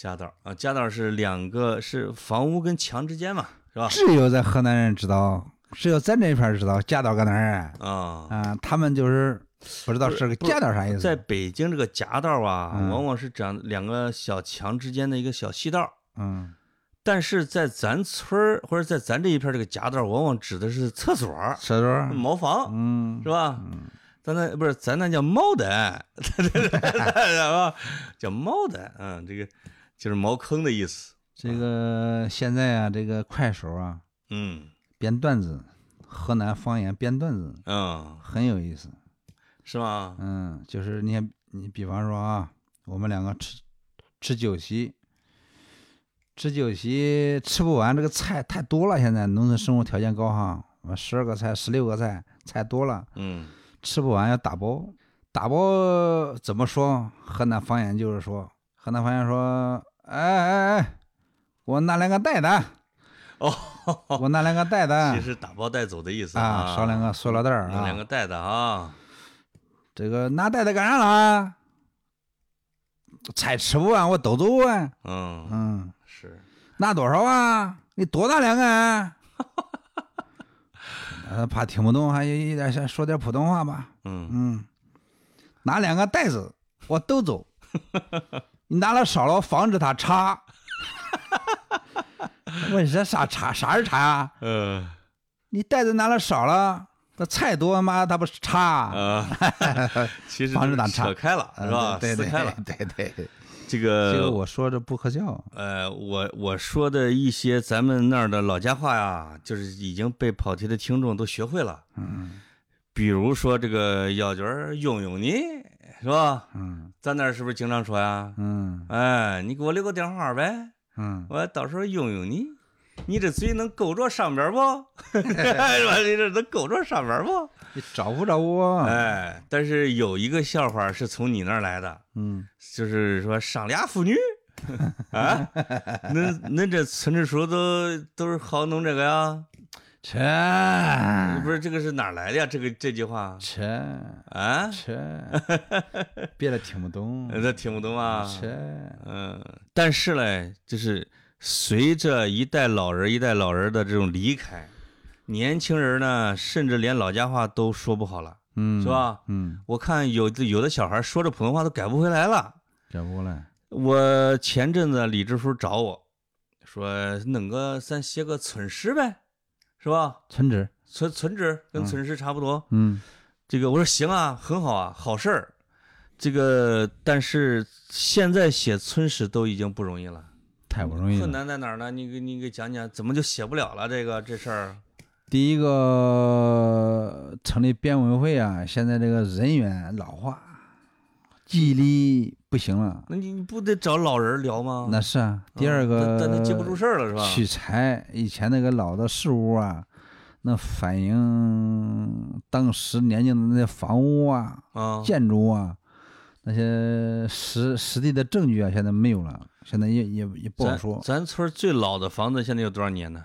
夹道啊，夹道是两个是房屋跟墙之间嘛，是吧？只有在河南人知道，只有咱这片儿知道夹道搁哪儿啊？啊，啊，他们就是不知道是个夹道啥意思。在北京这个夹道啊，嗯往往是长两个小墙之间的一个小细道，嗯但是在咱村儿或者在咱这一片儿这个夹道，往往指的是厕所厕所，茅房，嗯是吧？咱那不是咱那叫茅袋，是吧？叫茅的，嗯，这个就是茅坑的意思。这个现在啊，这个快手啊，嗯编段子，河南方言编段子嗯，很有意思。是吗？嗯，就是你看你比方说啊，我们两个吃吃酒席，吃酒席吃不完，这个菜太多了。现在农村生活条件高哈，十二个菜、十六个菜，菜多了，嗯吃不完要打包。打包怎么说？河南方言就是说，河南方言说，哎哎哎，给我拿两个袋子，哦，给我拿两个袋子其实打包带走的意思啊，少两个塑料袋儿拿两个啊。袋子啊。这个拿袋子干啥了？菜吃不完，我都走啊。嗯，嗯，是，拿多少啊？你多拿两个啊？呃，怕听不懂，还有一点想说点普通话吧。嗯嗯，拿两个袋子，我都走。你拿了少了，防止它插。问这啥查？啥是查啊？呃你袋子拿了少了，那菜多妈它不是查？呃，其实防止打岔扯开了是吧？对对撕开了。对对对，这这个个我说的不可笑。呃，我我说的一些咱们那儿的老家话呀，就是已经被跑题的听众都学会了。嗯比如说这个药卷用用你，是吧？嗯咱那儿是不是经常说呀？嗯哎，你给我留个电话呗，嗯，我到时候用用你。你这嘴能够着上边儿不？是吧？你这能够着上边不？你找不着我？哎，但是有一个笑话是从你那儿来的，嗯，就是说上俩妇女 啊，恁恁这村支书都都是好弄这个呀？切不是这个是哪儿来的呀？这个这句话切啊，切，别的听不懂。这听不懂啊？切，嗯，但是嘞，就是随着一代老人一代老人的这种离开，年轻人呢，甚至连老家话都说不好了，嗯，是？吧？嗯，我看有的有的小孩说着普通话都改不回来了。改不过来。我前阵子李支书找我说，弄个咱写个村诗呗，是吧？村支，村村志跟嗯村史差不多。嗯这个我说行啊，很好啊，好事儿。这个但是现在写村史都已经不容易了。太不容易了困。难在哪儿呢？你给你给讲讲，怎么就写不了了？这个这事儿，第一个成立编委会啊，现在这个人员老化，记忆力不行了。那你你不得找老人聊吗？那是啊。第二嗯个，但他记不住事儿了是吧？取材以前那个老的事物啊，那反映当时年轻的那些房屋啊、啊，建筑啊，那些实实地的证据啊，现在没有了，现在也也也不好说。咱村最老的房子现在有多少年呢？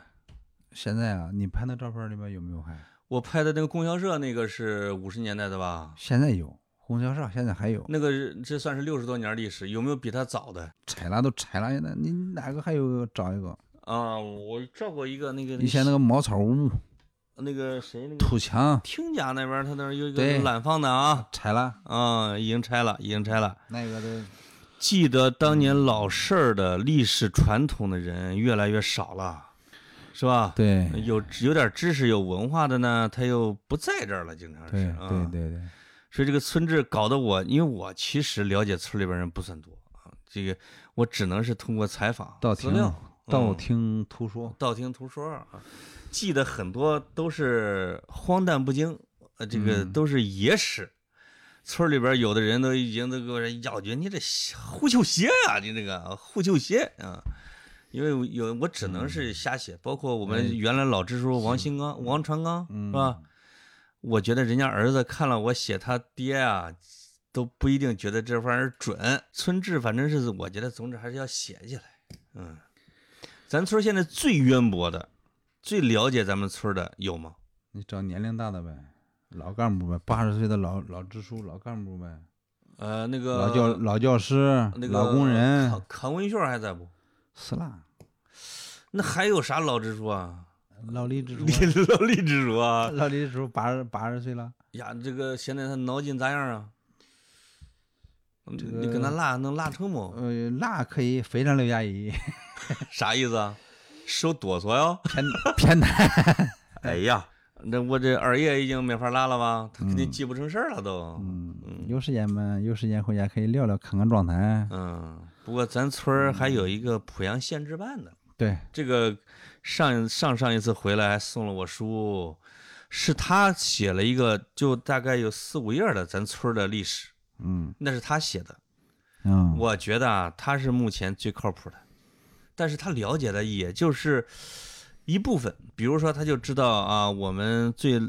现在啊，你拍那照片里面有没有还？我拍的那个供销社那个是五十年代的吧？现在有，供销社现在还有，那个是这算是六十多年历史，有没有比它早的？拆了都拆了，现在你哪个还有找一个？啊，我照过一个那个以前那个茅草屋、那个谁那个土墙听家那边，他那儿有一个对懒放的啊，拆了，啊，已经拆了，已经拆了。那个都记得当年老事儿的历史传统的人越来越少了，是吧？对有有点知识、有文化的呢，他又不在这儿了，经常是。对啊对对对，所以这个村志搞得我，因为我其实了解村里边人不算多啊，这个我只能是通过采访、道听道嗯听途说，道听途说啊，记得很多都是荒诞不经，呃，这个嗯都是野史。村里边有的人都已经都给我咬觉你这胡球鞋啊，你这个胡球鞋啊，因为有我只能是瞎写，包括我哎们原来老支书王新刚、王传刚嗯是吧？我觉得人家儿子看了我写他爹啊，都不一定觉得这玩意儿准。村志反正是我觉得，总之还是要写起来。嗯，咱村现在最渊博的、最了解咱们村的有吗？你找年龄大的呗，老干部呗，八十岁的老老支书、老干部呗，呃，那个老教老教师、那个老工人康康文炫还在不？死了，那还有啥老支书啊？老李支书 老李支书啊？老李支书八十八十岁了，呀，这个现在他脑筋咋样啊？这你跟他拉能拉成不？呃，拉可以非常刘嘉怡，啥意思啊？手哆嗦哟？偏偏瘫。哎呀，那我这二爷已经没法拉了吧？他肯定记不成事儿了都。嗯，有时间嘛，有时间回家可以聊聊，看看状态。嗯，不过咱村儿还有一个濮阳县志办的，对，这个上上上一次回来还送了我书，是他写了一个，就大概有四五页的咱村儿的历史，嗯那是他写的。嗯，我觉得啊，他是目前最靠谱的，但是他了解的也就是一部分，比如说他就知道啊，我们最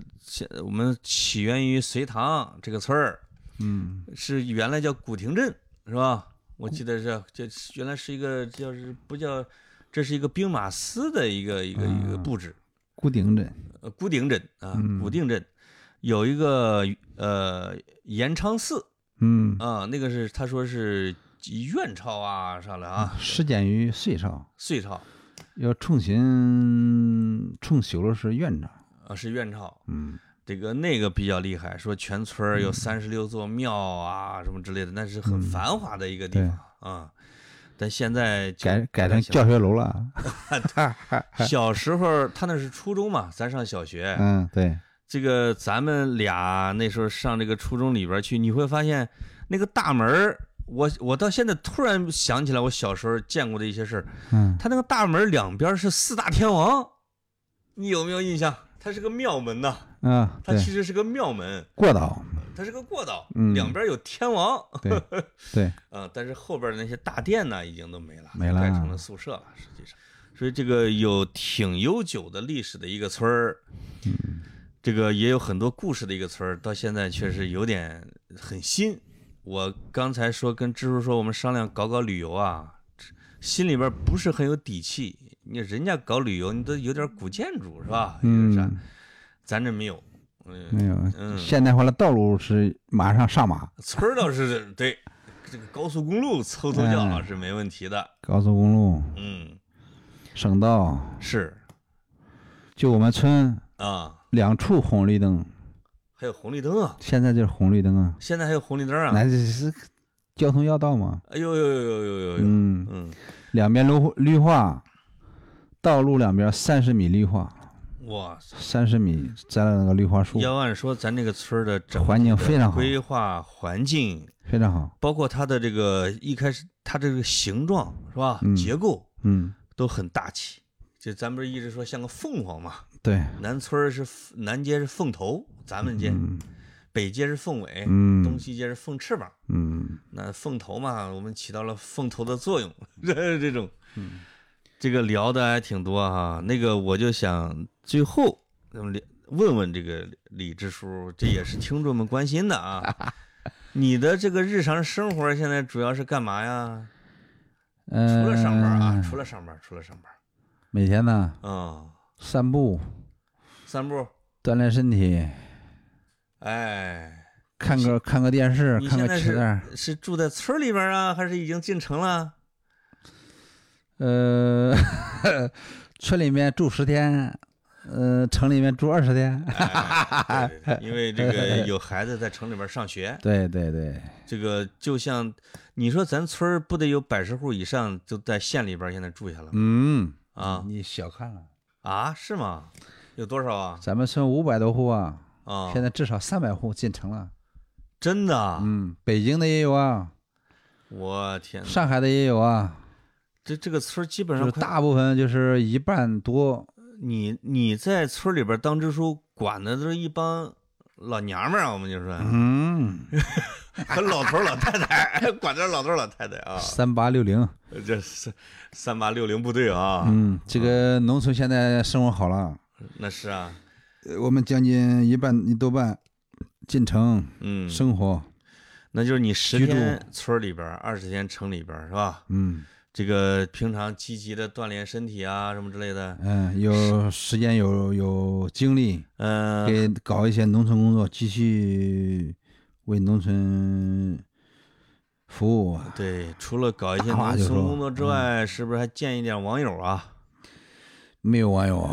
我们起源于隋唐这个村儿，嗯是原来叫古亭镇，是吧？我记得是这原来是一个叫是不叫，这是一个兵马司的一个一个一个布置，固定镇。呃，古顶镇啊，嗯。古定镇。有一个呃延昌寺嗯，啊，那个是他说是元朝啊啥的啊，始建于隋朝，隋朝。要重新重修了是元朝。啊是元朝，嗯。这个那个比较厉害，说全村有三十六座庙啊什么之类的，那是很繁华的一个地方啊。但现在改改成教学楼了。小时候他那是初中嘛，咱上小学，嗯，对，这个咱们俩那时候上这个初中里边去，你会发现那个大门儿我我到现在突然想起来我小时候见过的一些事儿，嗯他那个大门两边是四大天王，你有没有印象？它是个庙门呐，啊，对，它其实是个庙门，过道。它是个过道，嗯两边有天王，对对，啊，但是后边的那些大殿呢，已经都没了，没了改成了宿舍了。实际上，所以这个有挺悠久的历史的一个村儿，嗯这个也有很多故事的一个村儿，到现在确实有点很新。我刚才说跟支书说，我们商量搞搞旅游啊，心里边不是很有底气。你人家搞旅游，你都有点古建筑是吧？嗯，咱这没有。嗯，没有，嗯。现代化的道路是马上上马，村儿倒是对，这个高速公路凑凑叫哎。是没问题的。高速公路、嗯，省道，是。就我们村啊，两处红绿灯，还有红绿灯啊，现在就是红绿灯啊，现在还有红绿灯啊。那这是交通要道嘛。哎呦呦呦呦呦呦呦，嗯，嗯，两边绿绿化，道路两边三十米绿化，哇！三十米栽了那个绿化树，要按说咱这个村儿的整环境非常好规划环境，非常好。包括它的这个一开始它这个形状是吧？嗯结构嗯，都很大气。就咱不是一直说像个凤凰嘛？对，南村是南街是凤头，咱们街、嗯北街是凤尾，东嗯西街是凤翅膀。嗯那凤头嘛，我们起到了凤头的作用，这 这种，嗯这个聊的还挺多哈。那个我就想最后咱们问问这个李支书，这也是听众们关心的啊。你的这个日常生活现在主要是干嘛呀？嗯，除了上班啊，除了上班，除了上班，每天呢嗯，散步，散步，锻炼身体，哎，看个看个电视，看个吃的。是是住在村里边啊，还是已经进城了？呃，村里面住十天，呃，城里面住二十天。哎对对对因为这个 有孩子在城里边上学，对对对，这个就像你说咱村儿不得有百十户以上就在县里边现在住下了吗？嗯啊你小看了，啊，是吗？有多少啊？咱们村五百多户啊，啊，现在至少三百户进城了。真的啊？嗯，北京的也有啊，我天哪，上海的也有啊，这这个村儿基本上大部分就是一半多。你你在村里边儿当支书，管的都是一帮老娘们儿啊，我们就说嗯，和老头老太太，管着老头老太太啊，三八六零。这是三八六零部队啊，嗯，这个农村现在生活好了，那是啊，呃我们将近一半一多半进城嗯，生活。那就是你十居住天村里边，二十天城里边是吧？嗯这个平常积极的锻炼身体啊，什么之类的，嗯，有时间有有精力，嗯、给搞一些农村工作，继续为农村服务啊。对，除了搞一些农村工作之外，是不是还见一点网友啊？没有网友，啊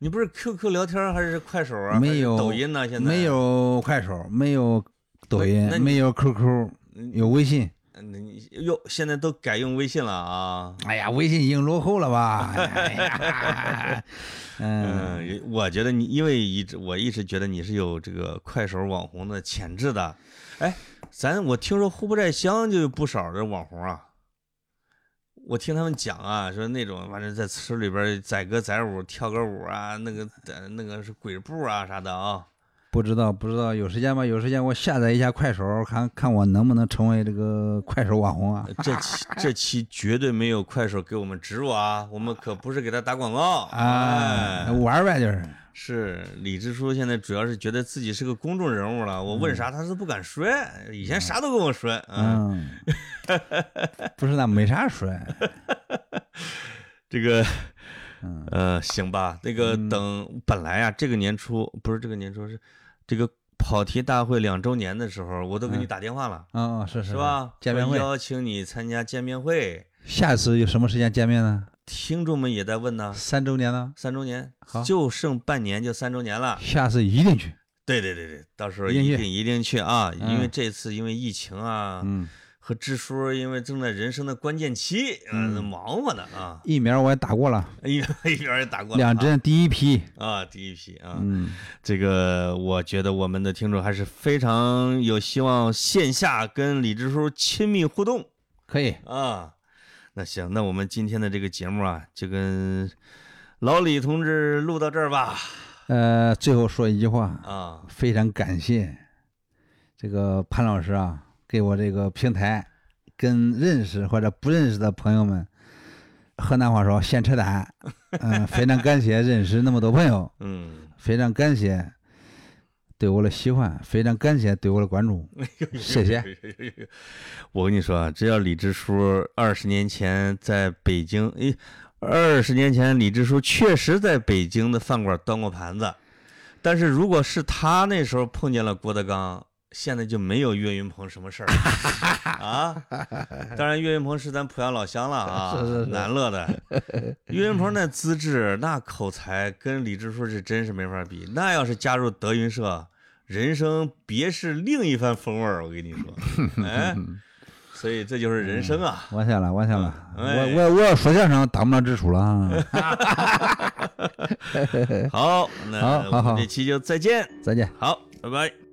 你不是 QQ 聊天还是快手啊？没有抖音呢？现在没有快手，没有抖音那，没有 QQ，有微信。嗯，你哟，现在都改用微信了啊。哎呀，微信已经落后了吧？哎呀，嗯，嗯，我觉得你，因为一直我一直觉得你是有这个快手网红的潜质的。哎，咱我听说户部寨乡就有不少的网红啊。我听他们讲啊，说那种反正在村里边载歌载舞、跳个舞啊，那个呃那个是鬼步啊啥的啊。不知道不知道，有时间吧？有时间我下载一下快手，看看我能不能成为这个快手网红啊？这期 这期绝对没有快手给我们植入啊，我们可不是给他打广告啊，哎玩呗，就是。是李支书现在主要是觉得自己是个公众人物了，我问啥他都不敢说，以前啥都跟我说，嗯，嗯，不是那没啥说。这个，嗯呃，行吧，那个嗯等本来啊，这个年初不是这个年初是这个跑题大会两周年的时候，我都给你嗯打电话了，嗯，是是是？吧？见面会邀请你参加见面会，下次有什么时间见面呢？听众们也在问呢，三周年呢？三周年好就剩半年就三周年了。下次一定去。对对对对，到时候一定一定去啊！因为嗯这次因为疫情啊，嗯，和支书因为正在人生的关键期，嗯嗯，忙活呢啊，疫苗我也打过了，疫疫苗也打过了两针，第一批。啊，第一批啊，嗯，这个我觉得我们的听众还是非常有希望线下跟李支书亲密互动可以。啊。那行，那我们今天的这个节目啊，就跟老李同志录到这儿吧。呃，最后说一句话，啊，非常感谢这个潘老师啊，给我这个平台，跟认识或者不认识的朋友们，河南话说闲扯淡，嗯、非常感谢认识那么多朋友，嗯，非常感谢对我的喜欢，非常感谢对我的关注，谢谢。我跟你说啊，只要李支书二十年前在北京，诶，二十年前李支书确实在北京的饭馆端过盘子，但是如果是他那时候碰见了郭德纲，现在就没有岳云鹏什么事儿了 啊。当然，岳云鹏是咱濮阳老乡了啊，是是是南乐的。岳云鹏那资质、那口才，跟李支书是真是没法比。那要是加入德云社，人生别是另一番风味儿。我跟你说，哎，所以这就是人生啊。完下了，完下了，哎我我我要说相声当不了支书了啊，好，那好好好我们这期就再见。再见。好，拜拜。